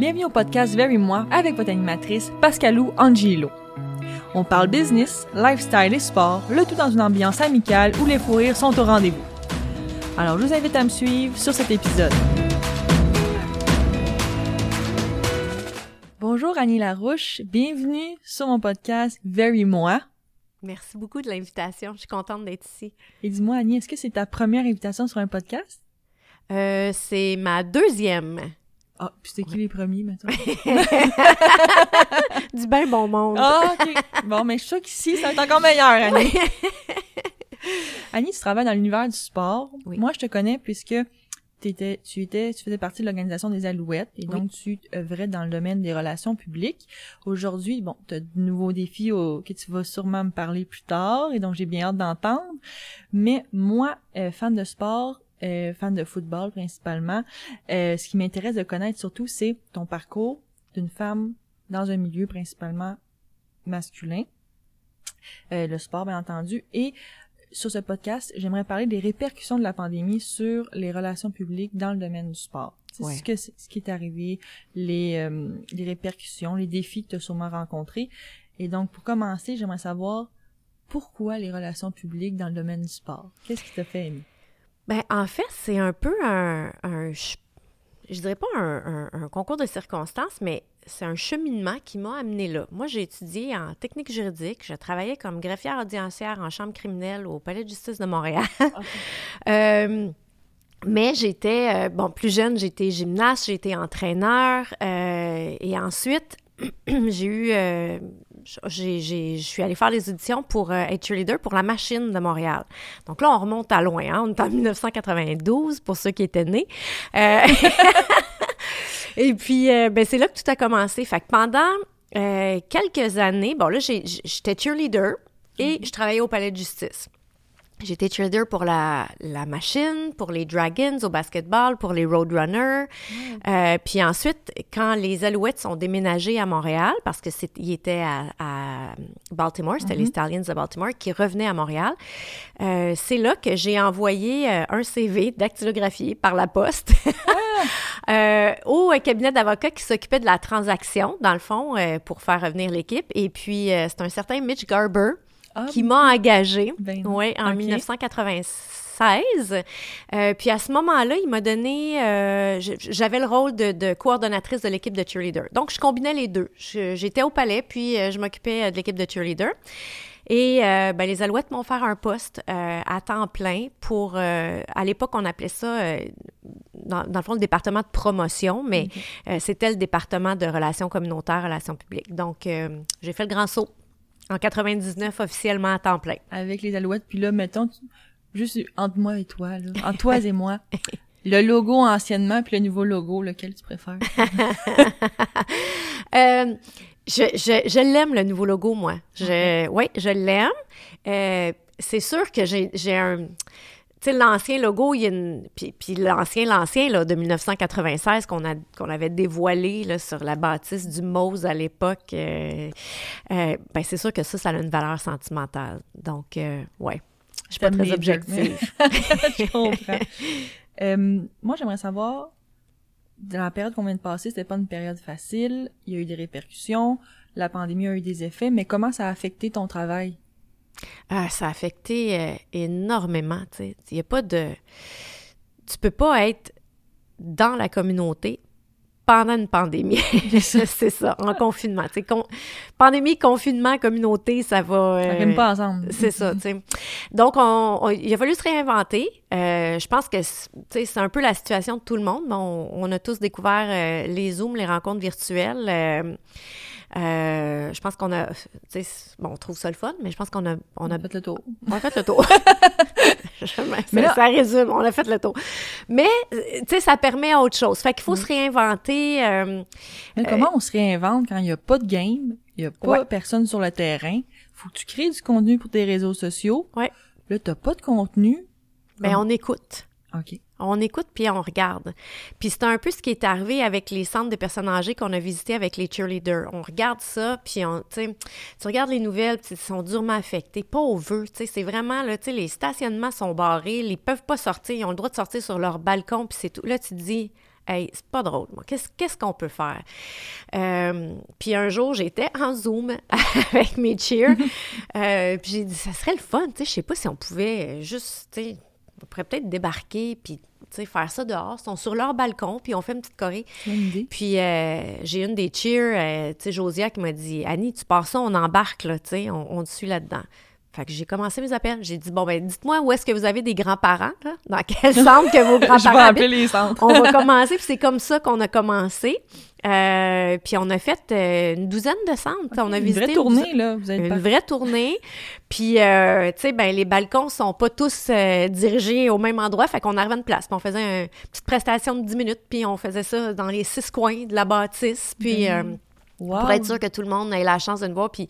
Bienvenue au podcast Very Moi avec votre animatrice Pascalou Angelo. On parle business, lifestyle et sport, le tout dans une ambiance amicale où les fous rires sont au rendez-vous. Alors je vous invite à me suivre sur cet épisode. Bonjour Annie Larouche, bienvenue sur mon podcast Very Moi. Merci beaucoup de l'invitation, je suis contente d'être ici. Et dis-moi Annie, est-ce que c'est ta première invitation sur un podcast? Euh, c'est ma deuxième. Ah, puis c'était qui les premiers, maintenant? du bien bon monde. Ah, OK. Bon, mais je suis sûre qu'ici, ça va être encore meilleur, Annie. Annie, tu travailles dans l'univers du sport. Oui. Moi, je te connais puisque t'étais, tu étais, tu faisais partie de l'organisation des Alouettes et donc tu œuvrais dans le domaine des relations publiques. Aujourd'hui, bon, tu as de nouveaux défis au- que tu vas sûrement me parler plus tard et donc j'ai bien hâte d'entendre. Mais moi, euh, fan de sport, euh, fan de football principalement, euh, ce qui m'intéresse de connaître surtout, c'est ton parcours d'une femme dans un milieu principalement masculin, euh, le sport bien entendu, et sur ce podcast, j'aimerais parler des répercussions de la pandémie sur les relations publiques dans le domaine du sport. C'est Ouais. ce, que, ce qui est arrivé, les, euh, les répercussions, les défis que tu as sûrement rencontrés. Et donc, pour commencer, j'aimerais savoir pourquoi les relations publiques dans le domaine du sport? Qu'est-ce qui t'a fait aimer? Ben, en fait, c'est un peu un, un je dirais pas un, un- un concours de circonstances, mais c'est un cheminement qui m'a amené là. Moi, j'ai étudié en technique juridique. Je travaillais comme greffière audiencière en chambre criminelle au Palais de justice de Montréal. Euh, mais j'étais, euh, bon, plus jeune, j'étais gymnaste, j'étais entraîneur. euh, et ensuite, j'ai eu, je suis allée faire les auditions pour euh, être cheerleader pour la machine de Montréal. Donc là, on remonte à loin, hein, on est en 1992 pour ceux qui étaient nés. Euh, et puis, euh, ben, c'est là que tout a commencé. Fait que pendant quelques années, bon là, j'ai- j'étais cheerleader et je travaillais au palais de justice. J'étais cheerleader pour la, la machine, pour les Dragons au basketball, pour les Roadrunners. Euh, puis ensuite, quand les Alouettes sont déménagés à Montréal, parce que c'est, ils étaient à, à Baltimore, c'était les Stallions de Baltimore qui revenaient à Montréal, euh, c'est là que j'ai envoyé euh, un CV dactylographié par la poste euh, au cabinet d'avocats qui s'occupait de la transaction, dans le fond, pour faire revenir l'équipe. Et puis, c'est un certain Mitch Garber Ah, qui m'a engagée Ben, ouais, en ok. 1996. Euh, puis à ce moment-là, il m'a donné, euh, j'avais le rôle de, de coordonnatrice de l'équipe de cheerleader. Donc, je combinais les deux. J'étais au palais, puis euh, je m'occupais de l'équipe de cheerleader. Et euh, ben, les Alouettes m'ont offert un poste euh, à temps plein pour, euh, à l'époque, on appelait ça, dans, dans le fond, le département de promotion, mais c'était le département de relations communautaires, relations publiques. Donc, j'ai fait le grand saut en 99 officiellement à temps plein. avec les alouettes, puis là, mettons, tu- juste entre moi et toi, là, entre toi et moi, le logo anciennement puis le nouveau logo, lequel tu préfères? Euh, je je, je l'aime, le nouveau logo, moi. Je, Oui, je l'aime. Euh, c'est sûr que j'ai un... Tu sais, l'ancien logo, il y a une... Puis, puis l'ancien, l'ancien, là, de 1996, qu'on a, qu'on avait dévoilé, là, sur la bâtisse du Mose à l'époque, euh, euh, ben c'est sûr que ça, ça a une valeur sentimentale. Donc, euh, ouais. Je suis pas très objective. Je comprends. Euh, moi, j'aimerais savoir, dans la période qu'on vient de passer, c'était pas une période facile, il y a eu des répercussions, la pandémie a eu des effets, mais comment ça a affecté ton travail? Ah, ça a affecté euh, énormément, tu sais. Il y a pas de... Tu peux pas être dans la communauté pendant une pandémie. c'est ça, en confinement. Con- Pandémie, confinement, communauté, ça va... Ça euh, rime pas ensemble. c'est ça, tu sais. Donc, on, on- il a fallu se réinventer. Euh, je pense que c'est- un peu la situation de tout le monde. On, on a tous découvert euh, les Zooms, les rencontres virtuelles. Euh, euh, je pense qu'on a, tu sais, bon, on trouve ça le fun, mais je pense qu'on a, on a fait le tour. on a fait le tour. Mais ça, là- ça résume, on a fait le tour. Mais, euh, tu sais, ça permet autre chose. Fait qu'il faut Mm. se réinventer. euh, Mais comment on se réinvente quand il n'y a pas de game, il n'y a pas Ouais. personne sur le terrain, faut que tu crées du contenu pour tes réseaux sociaux. Ouais. Là, t'as pas de contenu. ben, on écoute. OK. On écoute puis on regarde. Puis c'est un peu ce qui est arrivé avec les centres de personnes âgées qu'on a visités avec les cheerleaders. On regarde ça, puis on, tu regardes les nouvelles, puis ils sont durement affectés. Pauvres, tu sais, c'est vraiment, là, tu sais, les stationnements sont barrés, ils peuvent pas sortir, ils ont le droit de sortir sur leur balcon, puis c'est tout. Là, tu te dis, Hey, c'est pas drôle, moi. Qu'est-ce qu'est-ce qu'on peut faire? Euh, puis un jour, j'étais en Zoom avec mes cheers. euh, puis j'ai dit, ça serait le fun, tu sais, je sais pas si on pouvait juste, tu sais, on pourrait peut-être débarquer, puis faire ça dehors. Ils sont sur leur balcon, puis on fait une petite idée. Puis euh, j'ai une des cheers, euh, Josia, qui m'a dit Annie, tu pars ça, on embarque, là, on, on te suit là-dedans. Fait que j'ai commencé mes appels. J'ai dit, bon, ben, dites-moi où est-ce que vous avez des grands-parents, là? Dans quel centre que vos Je vais grands-parents appeler habitent? les centres. On va commencer, puis c'est comme ça qu'on a commencé. Euh, puis on a fait euh, une douzaine de centres. on a Une visité vraie tournée, là. Vous une vraie tournée. Puis, euh, tu sais, ben, les balcons sont pas tous dirigés au même endroit. Fait qu'on arrivait à une place. Puis on faisait une petite prestation de 10 minutes. Puis on faisait ça dans les six coins de la bâtisse. Puis Ben, Wow. pour être sûr que tout le monde ait la chance de nous voir. Puis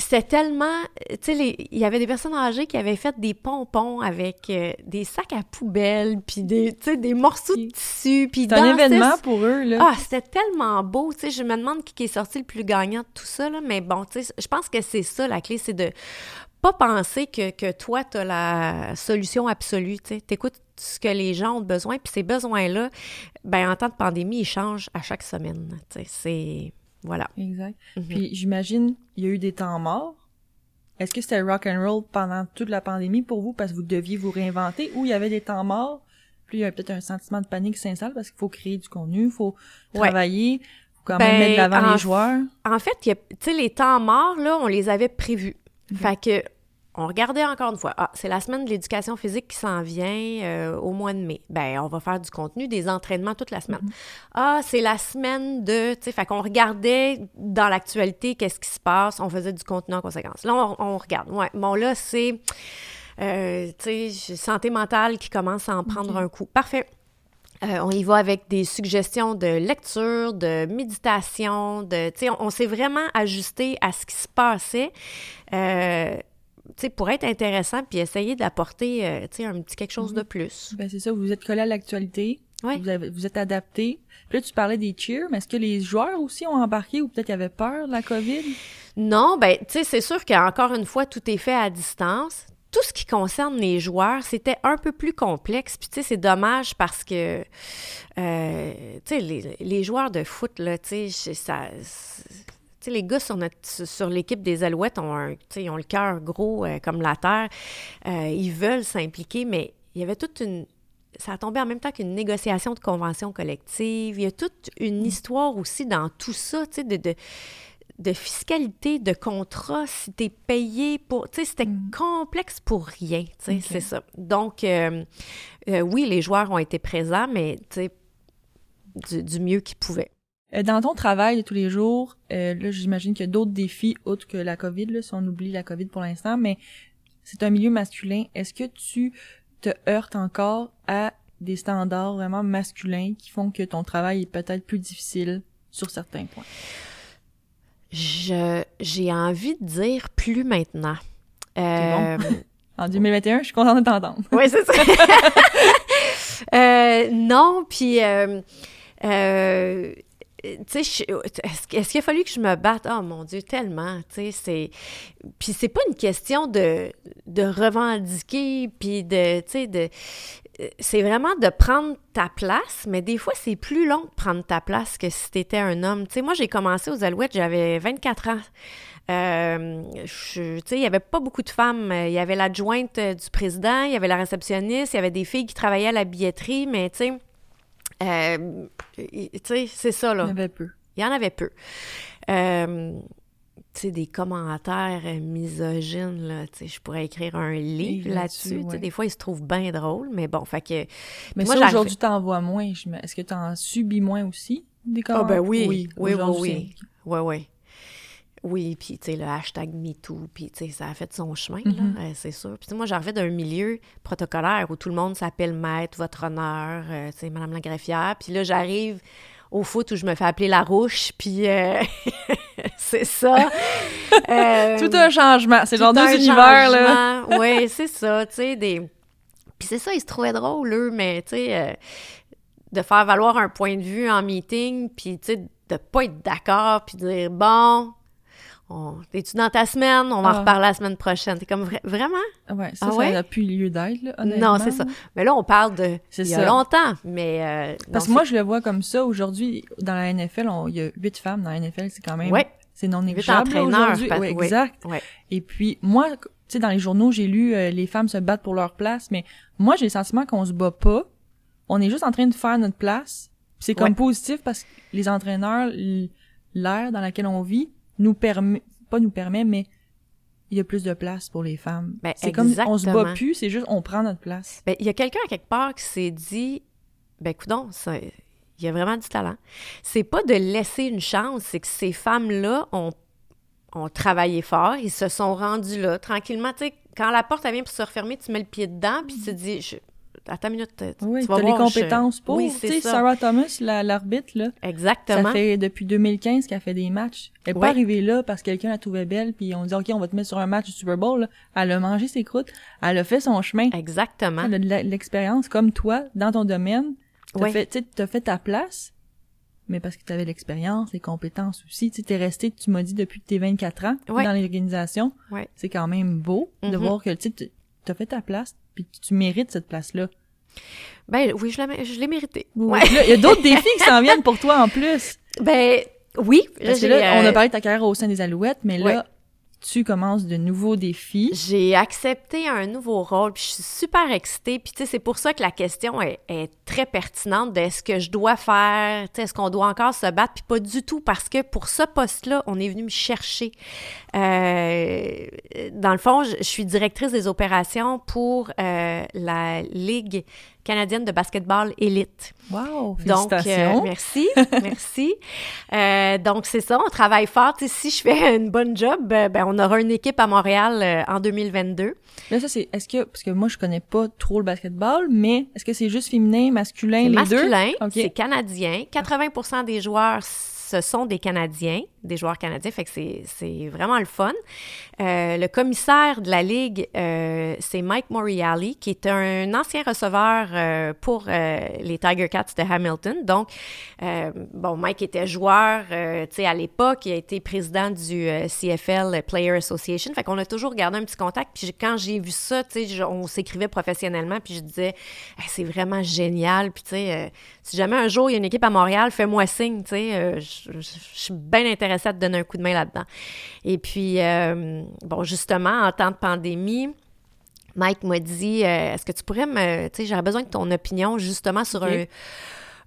c'était tellement... Tu sais, il y avait des personnes âgées qui avaient fait des pompons avec euh, des sacs à poubelle, puis des, des morceaux de tissu, puis C'est un événement pour eux, là. ah, c'était tellement beau, tu sais, je me demande qui est sorti le plus gagnant de tout ça, là, mais bon, tu sais, je pense que c'est ça, la clé, c'est de pas penser que, que toi, tu as la solution absolue, tu sais, t'écoutes ce que les gens ont besoin, puis ces besoins-là, ben en temps de pandémie, ils changent à chaque semaine, tu sais, c'est... Voilà. Exact. Mhm. Puis j'imagine, il y a eu des temps morts. Est-ce que c'était rock and roll pendant toute la pandémie pour vous parce que vous deviez vous réinventer ou il y avait des temps morts? Puis il y a peut-être un sentiment de panique qui s'installe parce qu'il faut créer du contenu, il faut Ouais. travailler, faut quand Ben, même mettre de l'avant les joueurs. En fait, il y a- tu sais, les temps morts, là, on les avait prévus. Fait que, on regardait encore une fois. Ah, c'est la semaine de l'éducation physique qui s'en vient euh, au mois de mai. Ben, on va faire du contenu, des entraînements toute la semaine. Ah, c'est la semaine de, tu sais, fait qu'on regardait dans l'actualité qu'est-ce qui se passe, on faisait du contenu en conséquence. Là, on, on regarde. Ouais, bon, là, c'est, euh, tu sais, santé mentale qui commence à en prendre un coup. Parfait. Euh, on y va avec des suggestions de lecture, de méditation, de, tu sais, on, on s'est vraiment ajusté à ce qui se passait, euh, pour être intéressant puis essayer d'apporter, euh, un petit quelque chose de plus. Ben c'est ça, vous êtes collé à l'actualité, Ouais. vous, avez- vous êtes adapté. Puis là, tu parlais des cheers, mais est-ce que les joueurs aussi ont embarqué ou peut-être ils avaient peur de la COVID? Non, ben, tu sais, c'est sûr qu'encore une fois, tout est fait à distance. Tout ce qui concerne les joueurs, c'était un peu plus complexe. Puis, tu sais, c'est dommage parce que, euh, tu sais, les, les joueurs de foot, là, tu sais, ça. Les gars sur, notre, sur l'équipe des Alouettes ont, un, ils ont le cœur gros euh, comme la terre. Euh, ils veulent s'impliquer, mais il y avait toute une. Ça a tombé en même temps qu'une négociation de convention collective. Il y a toute une histoire aussi dans tout ça, tu sais, de, de, de fiscalité, de contrat, si t'es payé pour... Tu sais, c'était complexe pour rien, tu sais, Ok. c'est ça. Donc, euh, euh, oui, les joueurs ont été présents, mais, tu sais, du, du mieux qu'ils pouvaient. Euh, Dans ton travail de tous les jours, euh, là, j'imagine qu'il y a d'autres défis autres que la COVID, là, si on oublie la COVID pour l'instant, mais c'est un milieu masculin. Est-ce que tu te heurtes encore à des standards vraiment masculins qui font que ton travail est peut-être plus difficile sur certains points? Je, j'ai envie de dire plus maintenant. Euh, En 2021, je suis contente de t'entendre. Oui, c'est ça. Euh, non, puis, euh, euh, est-ce, qu'il- a fallu que je me batte? Oh mon Dieu, tellement, tu sais, c'est... Puis c'est pas une question de, de revendiquer, puis de, tu sais, de... C'est vraiment de prendre ta place, mais des fois, c'est plus long de prendre ta place que si t'étais un homme. Tu sais, moi, j'ai commencé aux Alouettes, j'avais 24 ans. Euh, tu sais, il y avait pas beaucoup de femmes. Il y avait l'adjointe du président, il y avait la réceptionniste, il y avait des filles qui travaillaient à la billetterie, mais tu sais, euh, tu sais, c'est ça, Il là. y en avait peu. Il y en avait peu. Euh, tu sais, des commentaires misogynes, là, tu sais, je pourrais écrire un livre là-dessus. là-dessus, tu sais, ouais. Des fois, ils se trouvent bien drôles, mais bon, fait que... Mais moi, aujourd'hui, t'en vois moins. Est-ce que t'en subis moins aussi? Des Ah ben commentaires? oui, oui, oui, aujourd'hui, oui. Ouais, ouais. Oui, puis tu sais, le hashtag MeToo, puis tu sais, ça a fait son chemin, Mhm. là, euh, c'est sûr. Puis moi, j'arrivais d'un milieu protocolaire où tout le monde s'appelle maître, votre honneur, euh, tu sais, madame la greffière. Puis là, j'arrive au foot où je me fais appeler la rouche, puis euh, c'est ça. Tout un changement. C'est genre deux un univers, là. Oui, c'est ça, tu sais, des... Puis c'est ça, ils se trouvaient drôles, eux, mais tu sais, de faire valoir un point de vue en meeting, puis tu sais, de pas être d'accord, puis de dire, bon, on, es-tu dans ta semaine? On va en Ah. reparler la semaine prochaine. T'es comme, vra- vraiment? Ouais, ça, Ah ouais? ça n'a plus lieu d'être, là, honnêtement. Non, c'est ça. Mais là, on parle de C'est il y a ça. longtemps, mais... euh, Parce que moi, je le vois comme ça. Aujourd'hui, dans la NFL, on- il y a huit femmes dans la NFL. C'est quand même... Ouais. C'est non négligeable aujourd'hui. parce- Ouais, exact. Ouais. Et puis, moi, tu sais, dans les journaux, j'ai lu euh, les femmes se battent pour leur place, mais moi, j'ai le sentiment qu'on se bat pas. On est juste en train de faire notre place. C'est comme positif parce que les entraîneurs, l'ère dans laquelle on vit, nous permet, pas nous permet, mais il y a plus de place pour les femmes. Ben, c'est comme on se bat plus, c'est juste on prend notre place. Ben, il y a quelqu'un à quelque part qui s'est dit, ben, coudon, ça, il y a vraiment du talent. C'est pas de laisser une chance, c'est que ces femmes-là ont, ont travaillé fort, ils se sont rendus là, tranquillement. Tu sais, quand la porte elle vient pour se refermer, tu mets le pied dedans, puis tu te dis, je- attends une minute, tu Oui, tu vas t'as les je- compétences pour. Oui, tu c'est sais, ça. Sarah Thomas, la- l'arbitre, là, Exactement. ça fait depuis 2015 qu'elle fait des matchs. Elle est Ouais. pas arrivée là parce que quelqu'un la trouvait belle, puis on dit OK, on va te mettre sur un match du Super Bowl. là. Elle a mangé ses croûtes, elle a fait son chemin. Exactement. Elle a de l'expérience comme toi dans ton domaine. T'as Ouais. fait, tu t'as fait ta place, mais parce que tu avais l'expérience, les compétences aussi. Tu t'es resté, tu m'as dit, depuis tes 24 ans Ouais. dans l'organisation. Ouais. C'est quand même beau de Mhm. voir que tu t'as fait ta place, puis que tu mérites cette place-là. Ben oui, je l'ai, mérité. Oui. Ouais. Là, Il y a d'autres défis qui s'en viennent pour toi en plus. Ben oui. Parce que j'ai, là, on euh, a parlé de ta carrière au sein des Alouettes, mais là. Tu commences de nouveaux défis? J'ai accepté un nouveau rôle, puis je suis super excitée. Puis, tu sais, c'est pour ça que la question est, très pertinente de est-ce que je dois faire, est-ce qu'on doit encore se battre? Puis pas du tout, parce que pour ce poste-là, on est venu me chercher. Euh, dans le fond, je, je suis directrice des opérations pour euh, la Ligue canadienne de basketball élite. Wow, Donc, euh, merci, merci. Euh, donc, c'est ça, on travaille fort. Si je fais une bonne job, euh, ben, on aura une équipe à Montréal euh, en 2022. Là, ça, c'est, est-ce que, parce que moi, je connais pas trop le basketball, mais est-ce que c'est juste féminin, masculin, les masculin, deux? OK. c'est canadien. 80% des joueurs, ce sont des Canadiens, des joueurs canadiens, fait que c'est, vraiment le fun. Euh, le commissaire de la Ligue, euh, c'est Mike Moriali, qui est un ancien receveur euh, pour les Tiger Cats de Hamilton. Donc, bon, Mike était joueur, tu sais, à l'époque, il a été président du CFL Player Association. Fait qu'on a toujours gardé un petit contact. Puis quand j'ai vu ça, tu sais, on s'écrivait professionnellement, puis je disais, c'est vraiment génial. Puis tu sais, si jamais un jour il y a une équipe à Montréal, fais-moi signe, tu sais, je suis bien intéressée à te donner un coup de main là-dedans. Et puis, euh, bon, justement, en temps de pandémie, Mike m'a dit euh, Est-ce que tu pourrais me. Tu sais, j'aurais besoin de ton opinion justement sur un.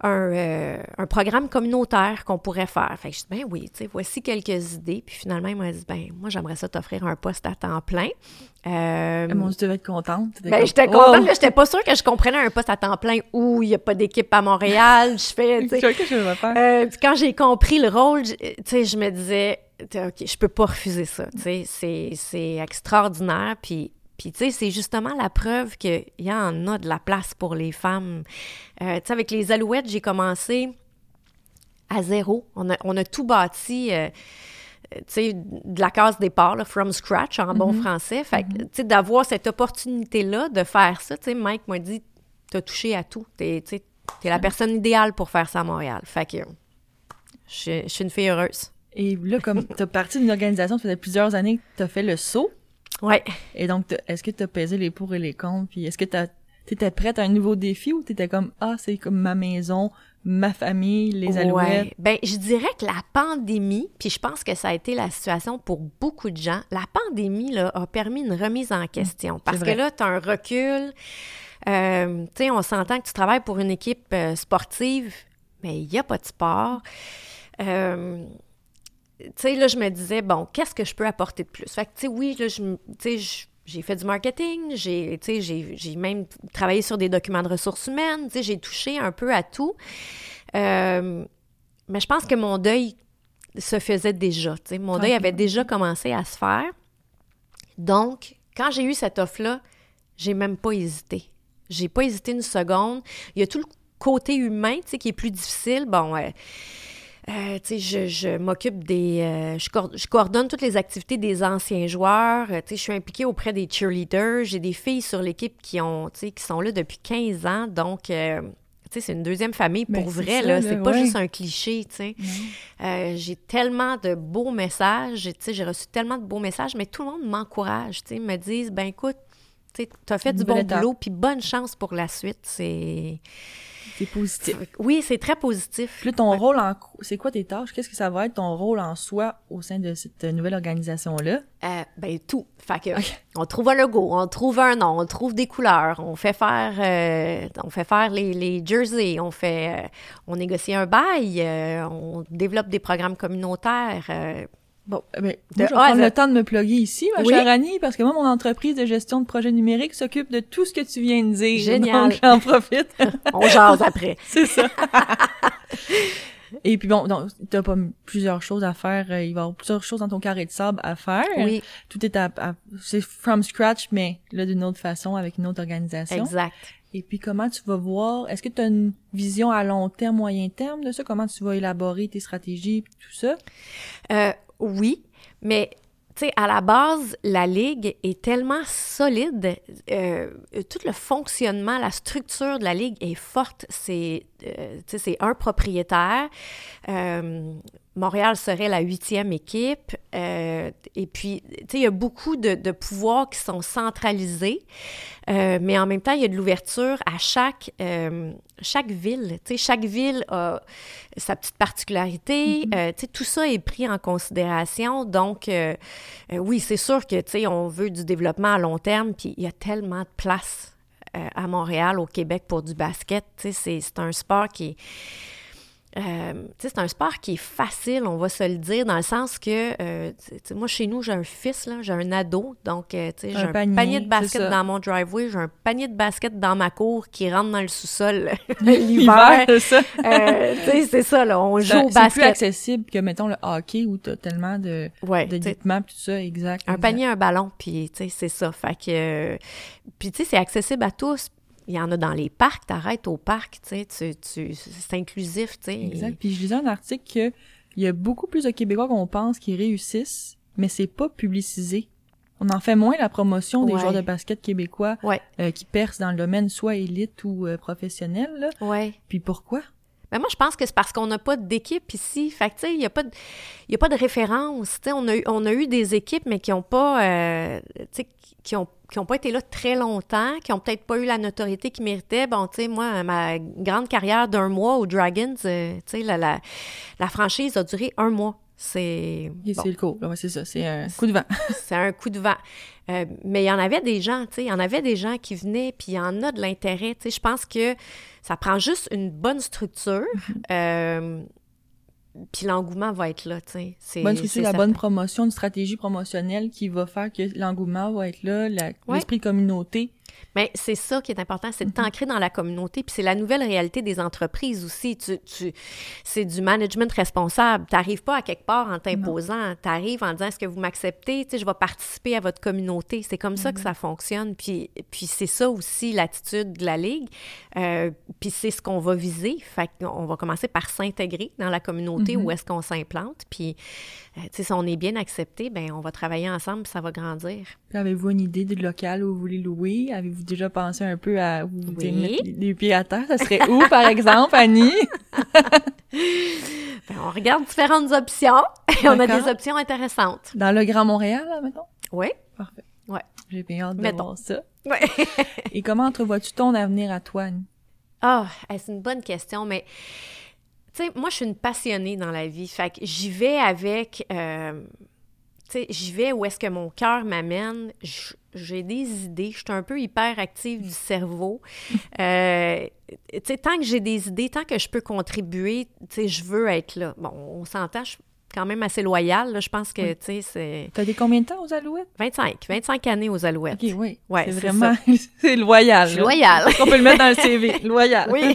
Un, euh, un programme communautaire qu'on pourrait faire. Fait que je dis, ben oui, tu sais, voici quelques idées. Puis finalement, il m'a dit, ben moi, j'aimerais ça t'offrir un poste à temps plein. Euh, Mon Dieu, tu devais être contente. Ben, j'étais oh! contente, mais j'étais pas sûre que je comprenais un poste à temps plein où il n'y a pas d'équipe à Montréal. Je fais, tu sais, que je vais faire. euh, puis quand j'ai compris le rôle, je- tu sais, je me disais, OK, je peux pas refuser ça. Tu sais, c'est, c'est extraordinaire. Puis, puis tu sais, c'est justement la preuve qu'il y en a de la place pour les femmes. Euh, tu sais, avec les Alouettes, j'ai commencé à zéro. On a, on a tout bâti. euh, tu sais, de la case départ, là, from scratch, en bon français. Fait que, tu sais, d'avoir cette opportunité-là de faire ça, tu sais, Mike m'a dit, t'as touché à tout. T'es, tu sais, la personne idéale pour faire ça à Montréal. Fait que, je, suis- je suis une fille heureuse. Et là, comme t'as parti d'une organisation, ça faisait plusieurs années que t'as fait le saut. Ouais. Et donc, t'as- est-ce que t'as pesé les pour et les contre? Puis est-ce que t'as, t'étais prête à un nouveau défi ou t'étais comme, ah, c'est comme ma maison, ma famille, les alouettes? Ouais. Ben, je dirais que la pandémie, puis je pense que ça a été la situation pour beaucoup de gens, la pandémie là, a permis une remise en question. Parce que là, tu as un recul. Euh, tu sais, on s'entend que tu travailles pour une équipe euh, sportive, mais il n'y a pas de sport. Euh, tu sais, là, je me disais, bon, qu'est-ce que je peux apporter de plus? Fait que, tu sais, oui, là, je, j'ai fait du marketing, j'ai, tu sais, j'ai, j'ai même travaillé sur des documents de ressources humaines, tu sais, j'ai touché un peu à tout. Euh, mais je pense que mon deuil se faisait déjà, tu sais, mon deuil avait déjà commencé à se faire. Donc, quand j'ai eu cette offre-là, j'ai même pas hésité. J'ai pas hésité une seconde. Il y a tout le côté humain, tu sais, qui est plus difficile. Bon, euh, euh, je, je m'occupe des... euh, je, coord- je coordonne toutes les activités des anciens joueurs. Euh, je suis impliquée auprès des cheerleaders. J'ai des filles sur l'équipe qui ont, qui sont là depuis 15 ans. Donc, c'est une deuxième famille Ben, pour vrai, ça, là. C'est pas ouais. juste un cliché. Euh, j'ai tellement de beaux messages, j'ai reçu tellement de beaux messages, mais tout le monde m'encourage, sais, me disent, ben écoute, tu t'as fait du bon boulot, puis bonne chance pour la suite. C'est... C'est positif. Oui, c'est très positif. Puis là, ton rôle en... C'est quoi tes tâches? Qu'est-ce que ça va être ton rôle en soi au sein de cette nouvelle organisation-là? Euh, ben tout. Fait que on trouve un logo, on trouve un nom, on trouve des couleurs, on fait faire, euh, on fait faire les, les jerseys, on fait, euh, on négocie un bail, euh, on développe des programmes communautaires. Bon, eh ben, De moi, je vais le temps de me plugger ici, ma Oui. chère Annie, parce que moi, mon entreprise de gestion de projets numériques s'occupe de tout ce que tu viens de dire. Génial. Donc, j'en profite. on jase après. C'est ça. Et puis bon, donc, t'as pas plusieurs choses à faire. euh, Il va y avoir plusieurs choses dans ton carré de sable à faire. Oui, Tout est à, à- c'est from scratch, mais là, d'une autre façon, avec une autre organisation. exact. Et puis, comment tu vas voir, est-ce que tu as une vision à long terme, moyen terme de ça? Comment tu vas élaborer tes stratégies puis tout ça? Euh, oui, mais à la base, la ligue est tellement solide, euh, tout le fonctionnement, la structure de la ligue est forte. C'est, euh, un propriétaire. Euh, Montréal serait la huitième équipe. euh, et puis, tu sais, il y a beaucoup de, de pouvoirs qui sont centralisés, euh, mais en même temps, il y a de l'ouverture à chaque, euh, chaque ville. Tu sais, chaque ville a sa petite particularité. Euh, tu sais, tout ça est pris en considération. Donc, oui, c'est sûr que, tu sais, on veut du développement à long terme, puis il y a tellement de place à Montréal, au Québec, pour du basket. Tu sais, c'est- c'est un sport qui est... euh, c'est un sport qui est facile, on va se le dire, dans le sens que, euh, tu sais, moi, chez nous, j'ai un fils, j'ai un ado, donc, euh, j'ai Un un panier, panier, de basket dans mon driveway, j'ai un panier de basket dans ma cour qui rentre dans le sous-sol L'hiver, c'est ça. Euh, c'est ça, là, on joue au c'est plus basket. accessible que, mettons, le hockey où t'as tellement de Ouais, d'équipements tout ça, exact. un exact. panier, un ballon, puis tu sais, c'est ça. Fait que, euh, puis tu sais, c'est accessible à tous. Il y en a dans les parcs, t'arrêtes au parc, tu sais, tu, tu, c'est inclusif, tu sais. Exact. Puis je lisais un article que il y a beaucoup plus de Québécois qu'on pense qui réussissent, mais c'est pas publicisé. On en fait moins la promotion des Ouais. joueurs de basket québécois Ouais, euh, qui percent dans le domaine soit élite ou euh, professionnel. Là. ouais. Puis pourquoi? Ben moi, je pense que c'est parce qu'on n'a pas d'équipe ici. Tu sais, il n'y a, pas de- a pas de référence. Tu sais, on a, eu- on a eu des équipes, mais qui n'ont pas, euh, qui ont, qui ont pas été là très longtemps, qui n'ont peut-être pas eu la notoriété qu'ils méritaient. Bon, tu sais, moi, ma grande carrière d'un mois aux Dragons, euh, tu sais, la, la, la franchise a duré un mois. C'est bon, C'est le. Ouais, c'est ça. C'est un coup de vent. c'est un coup de vent. Euh, mais il y en avait des gens, tu sais, il y en avait des gens qui venaient, puis il y en a de l'intérêt. Tu sais, je pense que ça prend juste une bonne structure, euh, puis l'engouement va être là, tu sais. C'est- bonne structure, la certain. bonne promotion, une stratégie promotionnelle qui va faire que l'engouement va être là, Ouais. l'esprit de communauté. Mais c'est ça qui est important, c'est de t'ancrer dans la communauté, puis c'est la nouvelle réalité des entreprises aussi. Tu, tu, c'est du management responsable. Tu n'arrives pas à quelque part en t'imposant. Tu arrives en disant est-ce que vous m'acceptez? Tu sais, Je vais participer à votre communauté. C'est comme ça que ça fonctionne. Puis, puis c'est ça aussi l'attitude de la Ligue. Euh, puis c'est ce qu'on va viser. Fait qu'on va commencer par s'intégrer dans la communauté où est-ce qu'on s'implante. Puis, si on est bien accepté, ben on va travailler ensemble, ça va grandir. Avez-vous une idée du local où vous voulez louer? Avez-vous déjà pensé un peu à où vous Oui. voulez mettre les- pieds à terre? Ça serait où, par exemple, Annie? Ben, on regarde différentes options et on a des options intéressantes. Dans le Grand Montréal, là, mettons? Oui. Parfait. Ouais. J'ai bien hâte de Mettons. voir ça. Ouais. Et comment entrevois-tu ton avenir à toi, Annie? Ah, c'est une bonne question, mais tu moi, je suis une passionnée dans la vie. Fait que j'y vais avec. euh, j'y vais où est-ce que mon cœur m'amène. J'ai des idées. Je suis un peu hyperactive du cerveau. Euh, tant que j'ai des idées, tant que je peux contribuer, tu je veux être là. Bon, on s'entend, quand même assez loyale. là. Je pense que, Oui. tu sais, c'est T'as des combien de temps aux Alouettes? 25, 25 années aux Alouettes. OK, oui. Ouais, c'est vraiment... c'est loyal. Je suis là. loyale. On peut le mettre dans le CV. Loyal. Oui.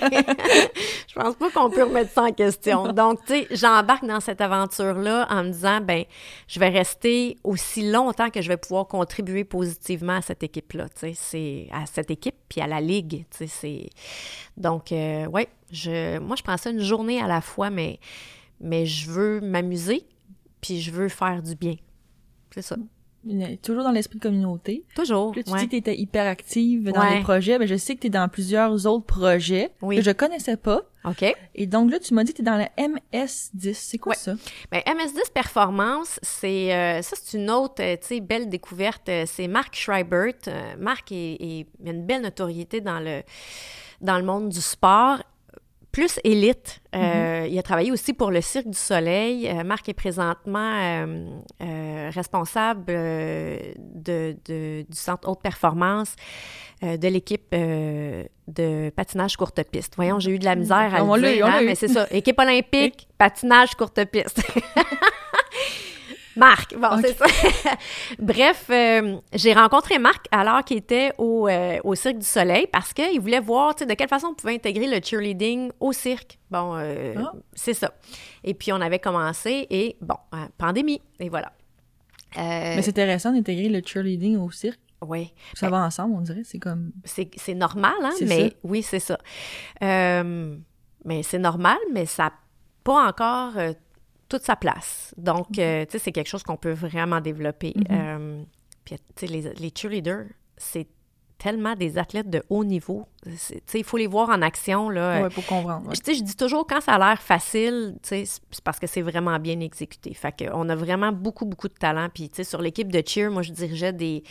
je pense pas qu'on peut remettre ça en question. Donc, tu sais, j'embarque dans cette aventure-là en me disant, ben, je vais rester aussi longtemps que je vais pouvoir contribuer positivement à cette équipe-là. Tu sais, c'est à cette équipe puis à la ligue. Tu sais, donc, euh, ouais, je, moi, je prends ça une journée à la fois, mais, mais je veux m'amuser puis je veux faire du bien. C'est ça. toujours dans l'esprit de communauté. Toujours. Là, tu ouais. dis que tu étais hyper active dans Ouais. les projets. Ben, je sais que tu es dans plusieurs autres projets Oui. que je connaissais pas. OK. Et donc là, tu m'as dit que tu es dans la MS10. C'est quoi Ouais. ça? Ben, MS10 Performance, c'est euh, ça, c'est une autre, euh, tu sais, belle découverte. Euh, C'est Marc Schreibert. Euh, Marc est, est- a une belle notoriété dans le, dans le monde du sport. Plus élite. Euh, Il a travaillé aussi pour le Cirque du Soleil. Euh, Marc est présentement euh, responsable de, de- du Centre Haute Performance de l'équipe de patinage courte piste. Voyons, j'ai eu de la misère à On le dire, on hein, mais c'est ça. Équipe olympique, patinage courte piste. Marc, bon, c'est ça. Bref, euh, j'ai rencontré Marc alors qu'il était au, euh, au Cirque du Soleil parce qu'il voulait voir de quelle façon on pouvait intégrer le cheerleading au cirque. Bon, euh, Ah. c'est ça. Et puis, on avait commencé et, bon, pandémie, et voilà. Mais c'est intéressant d'intégrer le cheerleading au cirque. oui, Ça va ensemble, on dirait. C'est comme... c'est normal, hein, mais ça. oui, c'est ça. Mais c'est normal, mais ça n'a pas encore toute sa place. Donc, euh, tu sais, c'est quelque chose qu'on peut vraiment développer. Mhm. Euh, puis, tu sais, les, les cheerleaders, c'est tellement des athlètes de haut niveau. Il faut les voir en action, là. Ouais, pour comprendre. ouais. Je- dis toujours, quand ça a l'air facile, c'est parce que c'est vraiment bien exécuté. Fait qu'on a vraiment beaucoup, beaucoup de talent. Puis, tu sais, sur l'équipe de cheer, moi, je dirigeais des,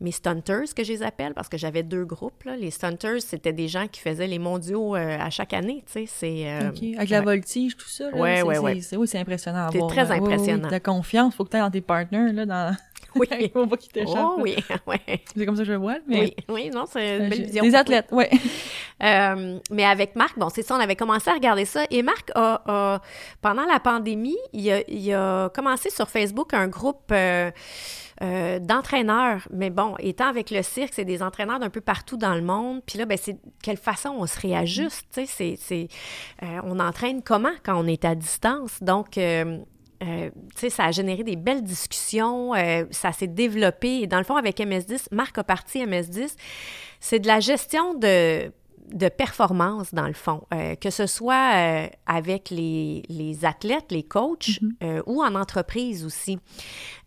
mes stunters, que je les appelle, parce que j'avais deux groupes. Là. Les stunters, c'était des gens qui faisaient les mondiaux euh, à chaque année, tu sais. C'est... euh. Avec la voltige, tout ça. Ouais. c'est- oui, c'est impressionnant à C'est très là. Oui, oui, oui. impressionnant. La confiance, faut que tu aies dans tes partners, là, dans... Oui. Il faut pas qu'ils t'échappent. Oh oui, ouais. C'est comme ça que je le vois, mais... oui. Oui, non, c'est une Euh, belle vision. Des athlètes, Euh, mais avec Marc, bon, c'est ça, on avait commencé à regarder ça. Et Marc a, pendant la pandémie, il a, commencé sur Facebook un groupe euh, euh, d'entraîneurs. Mais bon, étant avec le cirque, c'est des entraîneurs d'un peu partout dans le monde. Puis là, ben, c'est quelle façon on se réajuste, tu sais, c'est, on entraîne comment quand on est à distance? Donc, euh, tu sais, ça a généré des belles discussions, euh, ça s'est développé. Et dans le fond, avec MS10, Marc a parti MS10, c'est de la gestion de, de performance, dans le fond, Euh, que ce soit euh, avec les, les athlètes, les coachs, euh, ou en entreprise aussi.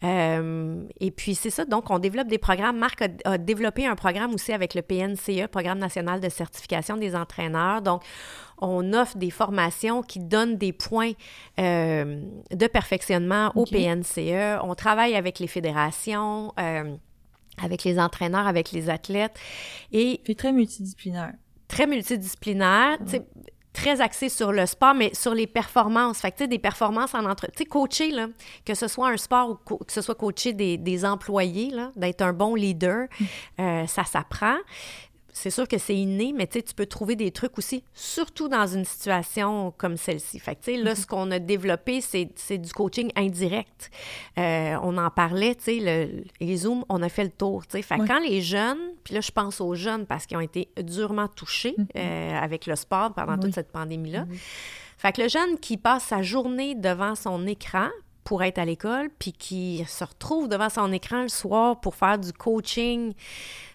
Et puis, c'est ça, donc on développe des programmes. Marc a, a développé un programme aussi avec le PNCE, Programme national de certification des entraîneurs. Donc, on offre des formations qui donnent des points euh, de perfectionnement au. PNCE. On travaille avec les fédérations, euh, avec les entraîneurs, avec les athlètes. Et C'est très multidisciplinaire. très multidisciplinaire, très axé sur le sport, mais sur les performances. Fait que, tu sais, des performances en entre... Tu sais, coacher, là, que ce soit un sport ou que ce soit coacher des, des employés, là, d'être un bon leader, euh, ça s'apprend. C'est sûr que c'est inné, mais tu sais, tu peux trouver des trucs aussi, surtout dans une situation comme celle-ci. Fait que, tu sais, là, ce qu'on a développé, c'est du coaching indirect. Euh, on en parlait, tu sais, le, les Zooms, on a fait le tour, tu sais. Fait Ouais. quand les jeunes, puis là, je pense aux jeunes parce qu'ils ont été durement touchés euh, avec le sport pendant Oui. toute cette pandémie-là. Fait que le jeune qui passe sa journée devant son écran pour être à l'école, puis qui se retrouve devant son écran le soir pour faire du coaching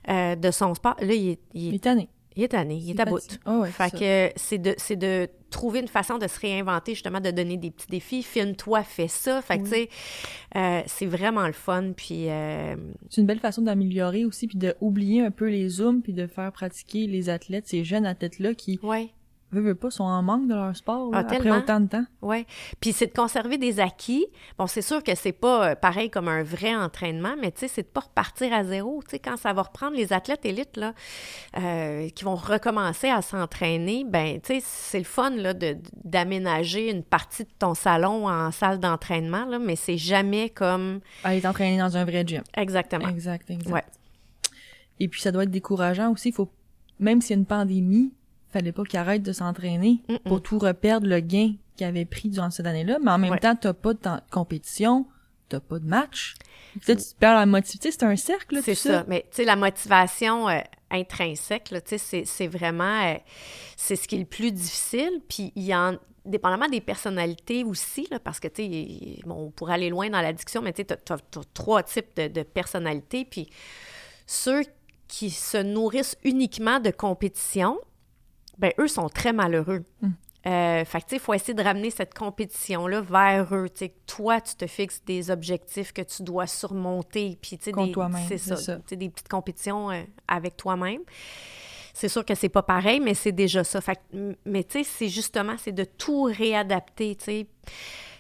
euh, de son sport, là, il est, il est, Il est tanné. il est tanné, il est à bout. Ah ouais, fait que c'est de, c'est de trouver une façon de se réinventer, justement, de donner des petits défis. Filme-toi, fais ça. Fait que, tu sais, euh, c'est vraiment le fun. Puis, euh, C'est une belle façon d'améliorer aussi, puis d'oublier un peu les zooms, puis de faire pratiquer les athlètes, ces jeunes athlètes-là qui, ouais. Veulent, veulent pas, sont en manque de leur sport là, Ah, après autant de temps. Oui. Puis c'est de conserver des acquis. Bon, c'est sûr que c'est pas euh, pareil comme un vrai entraînement, mais tu sais, c'est de pas repartir à zéro. Tu sais, quand ça va reprendre les athlètes élites, là, euh, qui vont recommencer à s'entraîner, ben, tu sais, c'est le fun, là, d'aménager une partie de ton salon en salle d'entraînement, là, mais c'est jamais comme... Aller t'entraîner dans un vrai gym. Exactement. Exact, exact. Ouais. Et puis ça doit être décourageant aussi. Faut, même s'il y a une pandémie, fallait pas qu'ils arrêtent de s'entraîner pour tout reperdre le gain qu'ils avaient pris durant cette année-là. Mais en même Ouais. temps, t'as pas de compétition, t'as pas de match. Peut-être tu perds la motivation. C'est un cercle, C'est ça. Mais tu sais, la motivation euh, intrinsèque, tu sais, c'est- vraiment... euh, c'est ce qui est le plus difficile. Puis il y en... Dépendamment des personnalités aussi, là, parce que, tu sais, bon, on pourrait aller loin dans la discussion, mais tu sais, tu as, trois types de, de personnalités. Puis ceux qui se nourrissent uniquement de compétition, ben eux sont très malheureux. Mm. Euh, fait que, tu sais, il faut essayer de ramener cette compétition-là vers eux. Tu sais, toi, tu te fixes des objectifs que tu dois surmonter. Puis, tu sais, c'est ça. ça. Des petites compétitions euh, avec toi-même. C'est sûr que c'est pas pareil, mais c'est déjà ça. Fait que- mais tu sais, c'est justement, c'est de tout réadapter, tu sais.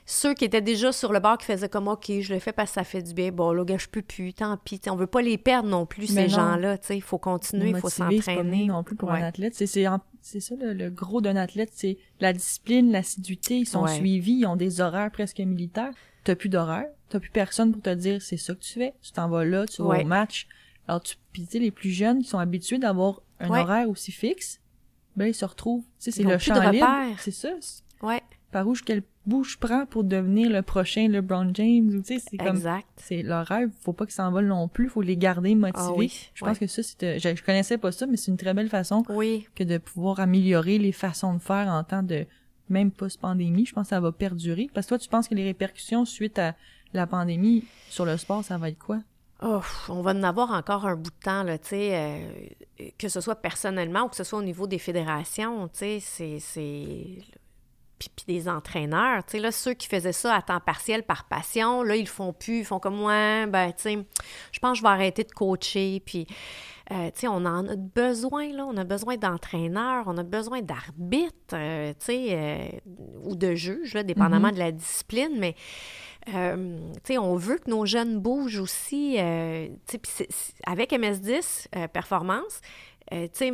Ceux qui étaient déjà sur le bord qui faisaient comme OK, je le fais parce que ça fait du bien. Bon, là, gars, je peux plus, tant pis. On veut pas les perdre non plus, Mais ces gens-là. Tu sais, il faut continuer, il faut s'entraîner. non plus pour Ouais. un athlète. C'est c'est en- c'est ça le, le gros d'un athlète, c'est la discipline, l'assiduité. Ils sont Ouais. suivis, ils ont des horaires presque militaires. T'as plus d'horaire, t'as plus personne pour te dire c'est ça que tu fais. Tu t'en vas là, tu vas au match. Alors tu, puis tu sais les plus jeunes qui sont habitués d'avoir un Ouais. horaire aussi fixe, ben ils se retrouvent. Tu sais c'est le champ de libre. C'est ça. Ouais, Par où je, quel bout je prends pour devenir le prochain LeBron James ou tu sais c'est comme exact. c'est leur rêve, faut pas qu'ils s'envolent non plus, faut les garder motivés. Ah oui, Je ouais. pense que ça, c'était, je, je connaissais pas ça, mais c'est une très belle façon Oui, que de pouvoir améliorer les façons de faire en temps de même post-pandémie. Je pense que ça va perdurer. Parce que toi, tu penses que les répercussions suite à la pandémie sur le sport, ça va être quoi? Oh, on va en avoir encore un bout de temps, là, tu sais, euh, que ce soit personnellement ou que ce soit au niveau des fédérations, tu sais, c'est... Puis, puis des entraîneurs, tu sais, là, ceux qui faisaient ça à temps partiel par passion, là, ils font plus, ils font comme moi, ben, tu sais, je pense que je vais arrêter de coacher, puis, euh, tu sais, on en a besoin, là, on a besoin d'entraîneurs, on a besoin d'arbitres, euh, tu sais, euh, ou de juges, là, dépendamment de la discipline, mais... Euh, tu sais, on veut que nos jeunes bougent aussi. euh, tu sais, puis c'est- c'est- avec MS10 euh, Performance, tu sais,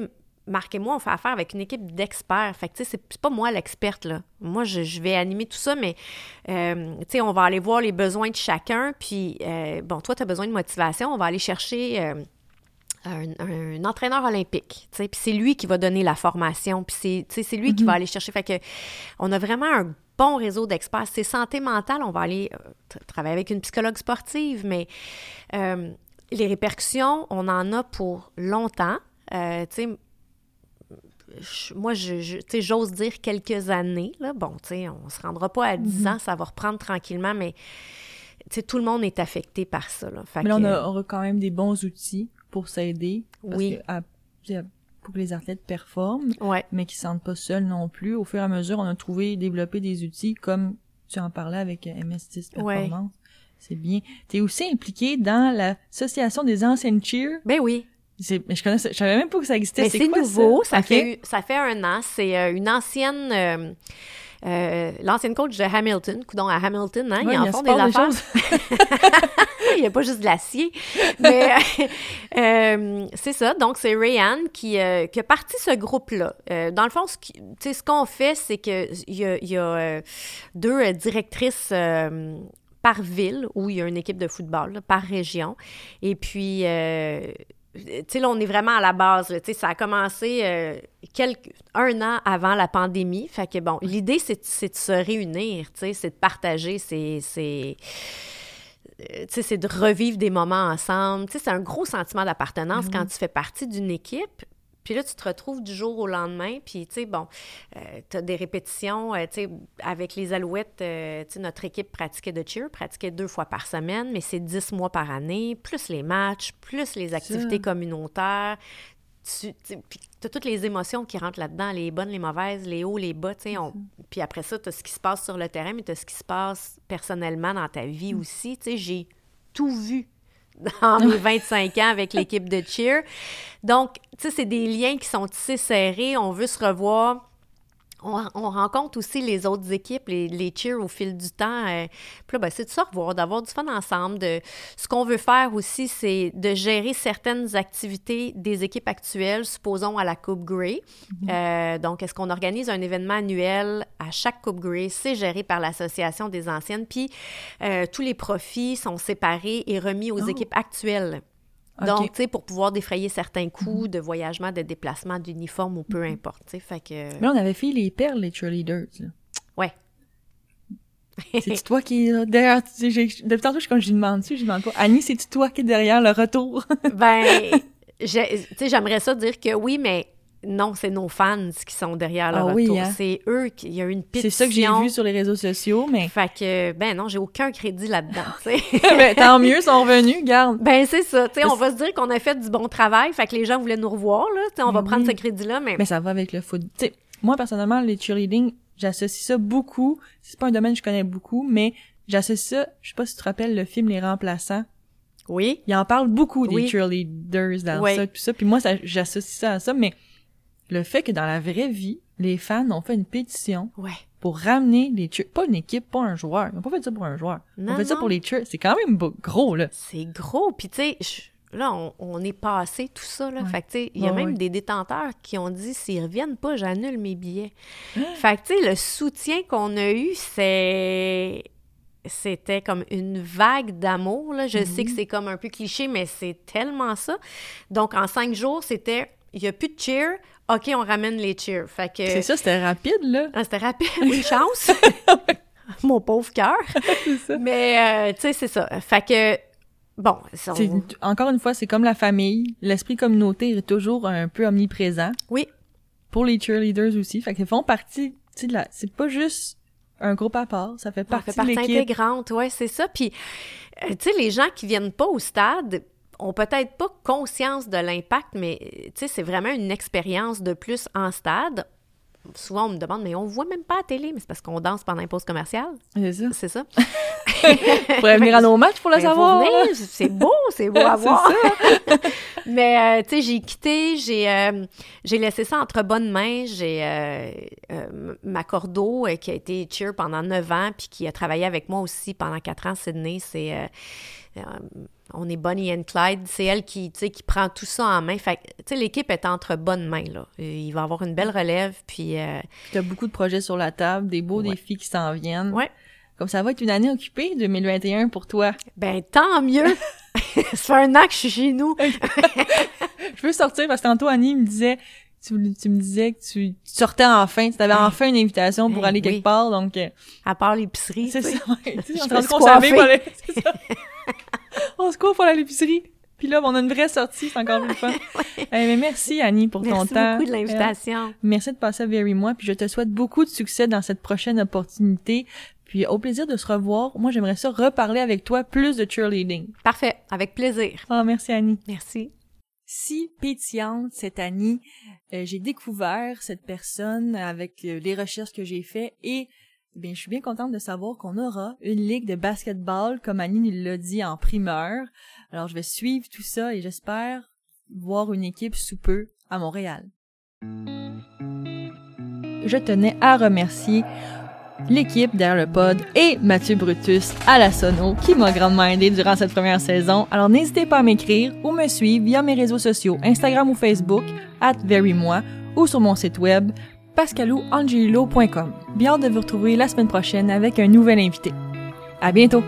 Marc et moi, on fait affaire avec une équipe d'experts. Fait que, tu sais, c'est- pas moi l'experte, là. Moi, je, je vais animer tout ça, mais, euh, tu sais, on va aller voir les besoins de chacun. Puis, euh, bon, toi, tu as besoin de motivation. On va aller chercher euh, un, un entraîneur olympique, tu sais, puis c'est lui qui va donner la formation, puis c'est, lui qui va aller chercher. Fait que on a vraiment un bon réseau d'experts. C'est santé mentale, on va aller tra- travailler avec une psychologue sportive, mais les répercussions, on en a pour longtemps. Tu sais, je- moi, je, j'ose dire quelques années. Là. Bon, tu sais, on se rendra pas à 10 ans, ça va reprendre tranquillement, mais tout le monde est affecté par ça. Là. Fait Mais là, on a- aura quand même des bons outils pour s'aider. parce Oui. que, à- tu sais, pour que les athlètes performent, Ouais. mais qu'ils ne se sentent pas seuls non plus. Au fur et à mesure, on a trouvé, développé des outils comme tu en parlais avec euh, MS10 Ouais. Performance. C'est bien. Tu es aussi impliqué dans l'association des anciennes cheer? Ben oui. Mais je connais, je savais même pas que ça existait. C'est nouveau, ça, fait, ça fait un an. C'est euh, une ancienne. euh, euh, L'ancienne coach de Hamilton, coudon à Hamilton, hein, Ouais, ils en il font des affaires. il n'y a pas juste de l'acier. Mais euh, c'est ça. Donc, c'est Rayanne qui, euh, qui a parti ce groupe-là. Dans le fond, ce qui- ce qu'on fait, c'est qu'il y a, il y a deux directrices par ville où il y a une équipe de football, là, par région. Et puis, tu sais, là, on est vraiment à la base. là. Tu sais, ça a commencé euh, quelques, un an avant la pandémie. Fait que, bon, l'idée, c'est de se réunir, tu sais, c'est de partager, c'est... c'est- euh, c'est de revivre des moments ensemble. C'est un gros sentiment d'appartenance quand tu fais partie d'une équipe. Puis là, tu te retrouves du jour au lendemain, puis tu sais, bon, tu as des répétitions, euh, tu sais, avec les Alouettes, euh, tu sais, notre équipe pratiquait de cheer, pratiquait deux fois par semaine, mais c'est dix mois par année, plus les matchs, plus les activités communautaires. Tu as toutes les émotions qui rentrent là-dedans, les bonnes, les mauvaises, les hauts, les bas, tu sais. on- Puis après ça, tu as ce qui se passe sur le terrain, mais tu as ce qui se passe personnellement dans ta vie aussi. Tu sais, j'ai tout vu dans mes 25 ans avec l'équipe de cheer. Donc, tu sais, c'est des liens qui sont tissés serrés. On veut se revoir. On, on rencontre aussi les autres équipes, les, les cheers au fil du temps. euh, puis là, ben, c'est de se revoir, d'avoir du fun ensemble. De, ce qu'on veut faire aussi, c'est de gérer certaines activités des équipes actuelles, supposons à la Coupe Grey. Euh, donc, est-ce qu'on organise un événement annuel à chaque Coupe Grey? C'est géré par l'Association des anciennes. Puis, euh, tous les profits sont séparés et remis aux Oh. équipes actuelles. Donc, tu sais, pour pouvoir défrayer certains coûts de voyagement, de déplacement, d'uniforme ou peu importe, tu sais, fait que... Mais on avait fait les perles, les cheerleaders. là. Ouais. C'est toi qui est là derrière? Depuis tantôt, je, quand je lui demande dessus, je lui demande pas. Annie, c'est toi qui est derrière le retour? Ben, tu sais, j'aimerais ça dire que oui, mais non, c'est nos fans qui sont derrière le Ah oui, hein? C'est eux qui... Il y a une pétition. c'est ça que j'ai vu sur les réseaux sociaux, mais Fait que, ben non, j'ai aucun crédit là-dedans, tu sais. mais tant mieux, ils sont revenus, garde. Ben, c'est ça. Tu sais, on va se dire qu'on a fait du bon travail, fait que les gens voulaient nous revoir, là. Tu sais, on va Mais prendre ce crédit-là, mais... Mais ça va avec le foot. Tu sais, moi, personnellement, les cheerleading, j'associe ça beaucoup. C'est pas un domaine que je connais beaucoup, mais j'associe ça, je sais pas si tu te rappelles le film Les Remplaçants. Oui. Il en parle beaucoup des Oui. cheerleaders dans Oui. ça, tout ça. Puis moi, ça, j'associe ça à ça, mais le fait que dans la vraie vie, les fans ont fait une pétition Ouais. pour ramener les cheer... Pas une équipe, pas un joueur. Ils ont pas fait ça pour un joueur. Ils ont fait ça pour les cheers. C'est quand même gros, là. C'est gros. Puis, tu sais, là, on, on est passé tout ça. Là. Ouais. Fait que, tu sais, il y a Ouais, même ouais. des détenteurs qui ont dit s'ils reviennent pas, j'annule mes billets. Ah! fait que, tu sais, le soutien qu'on a eu, c'est. C'était comme une vague d'amour. là. Je Mhm. sais que c'est comme un peu cliché, mais c'est tellement ça. Donc, en cinq jours, c'était il n'y a plus de cheer. OK, on ramène les cheers. Fait que. C'est ça, c'était rapide, là. Ah, c'était rapide, une chance. Mon pauvre cœur. c'est ça. Mais, euh, tu sais, c'est ça. Fait que, bon, ça, on- Encore une fois, c'est comme la famille. L'esprit communautaire est toujours un peu omniprésent. oui, Pour les cheerleaders aussi. Fait qu'ils font partie, tu sais, la... c'est pas juste un groupe à part. Ça fait ça partie fait partie de intégrante, ouais, c'est ça. Puis, euh, tu sais, les gens qui viennent pas au stade ont peut-être pas conscience de l'impact, mais, euh, tu sais, c'est vraiment une expérience de plus en stade. Souvent, on me demande, mais on voit même pas à la télé, mais c'est parce qu'on danse pendant une pause commerciale, C'est ça. c'est ça. Venir à nos matchs pour le Ben, savoir. c'est beau, c'est beau à voir. ça. Mais, euh, tu sais, j'ai quitté, j'ai euh, j'ai laissé ça entre bonnes mains. J'ai euh, ma cordeau qui a été cheer pendant neuf ans, puis qui a travaillé avec moi aussi pendant quatre ans Sydney. C'est... euh, on est Bonnie and Clyde. C'est elle qui, tu sais, qui prend tout ça en main. Fait que, tu sais, l'équipe est entre bonnes mains, là. Euh, Il va avoir une belle relève, puis... euh, Tu as beaucoup de projets sur la table, des beaux Ouais. défis qui s'en viennent. Ouais. Comme ça va être une année occupée, 2021, pour toi. ben, tant mieux! ça fait un an que je suis chez nous. Je veux sortir parce que tantôt, Annie me disait, tu, tu me disais que tu, tu sortais enfin, tu avais Hey. enfin une invitation pour Hey, aller quelque part, donc euh, À part l'épicerie, c'est ça. ouais. Tu sais, Je en on se court pour aller à l'épicerie. Puis là, on a une vraie sortie, c'est encore plus fun. Eh, mais merci, Annie, pour ton Merci temps. beaucoup de l'invitation. Merci de passer à Very Moi, puis je te souhaite beaucoup de succès dans cette prochaine opportunité. Puis au plaisir de se revoir. Moi, j'aimerais ça reparler avec toi plus de cheerleading. Parfait, avec plaisir. Ah, merci Annie. Merci. Si pétillante cette Annie, euh, j'ai découvert cette personne avec euh, les recherches que j'ai fait et bien, je suis bien contente de savoir qu'on aura une ligue de basketball comme Annie l'a dit en primeur. Alors, je vais suivre tout ça et j'espère voir une équipe sous peu à Montréal. Je tenais à remercier l'équipe derrière le pod et Mathieu Brutus à la sono qui m'a grandement aidé durant cette première saison. Alors n'hésitez pas à m'écrire ou me suivre via mes réseaux sociaux Instagram ou Facebook at verymoi ou sur mon site web pascalouangelilo.com. Bien de vous retrouver la semaine prochaine avec un nouvel invité. À bientôt!